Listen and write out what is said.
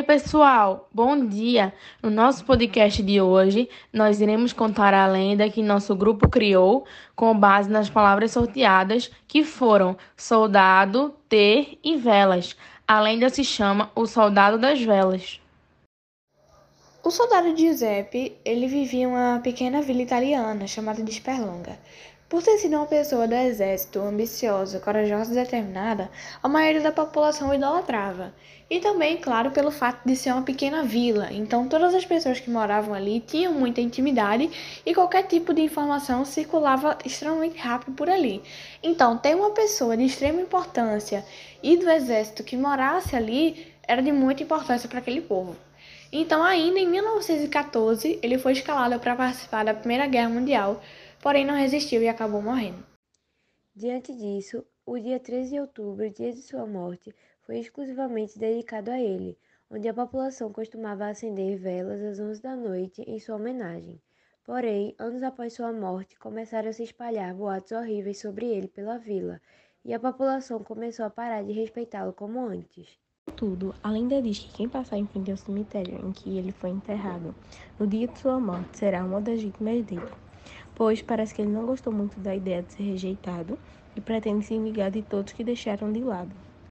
Oi, pessoal! Bom dia! No nosso podcast de hoje, nós iremos contar a lenda que nosso grupo criou com base nas palavras sorteadas, que foram soldado, ter e velas. A lenda se chama O Soldado das Velas. O soldado Giuseppe, ele vivia em uma pequena vila italiana chamada de Sperlonga. Por ter sido uma pessoa do exército, ambiciosa, corajosa e determinada, a maioria da população o idolatrava. E também, claro, pelo fato de ser uma pequena vila, então todas as pessoas que moravam ali tinham muita intimidade e qualquer tipo de informação circulava extremamente rápido por ali. Então, ter uma pessoa de extrema importância e do exército que morasse ali era de muita importância para aquele povo. Então, ainda em 1914, ele foi escalado para participar da Primeira Guerra Mundial porém não resistiu e acabou morrendo. Diante disso, o dia 13 de outubro, dia de sua morte, foi exclusivamente dedicado a ele, onde a população costumava acender velas às 11 da noite em sua homenagem. Porém, anos após sua morte, começaram a se espalhar boatos horríveis sobre ele pela vila, e a população começou a parar de respeitá-lo como antes. Contudo, a lenda diz que quem passar em frente ao cemitério em que ele foi enterrado no dia de sua morte será uma das vítimas dele pois parece que ele não gostou muito da ideia de ser rejeitado e pretende se vingar de todos que deixaram de lado.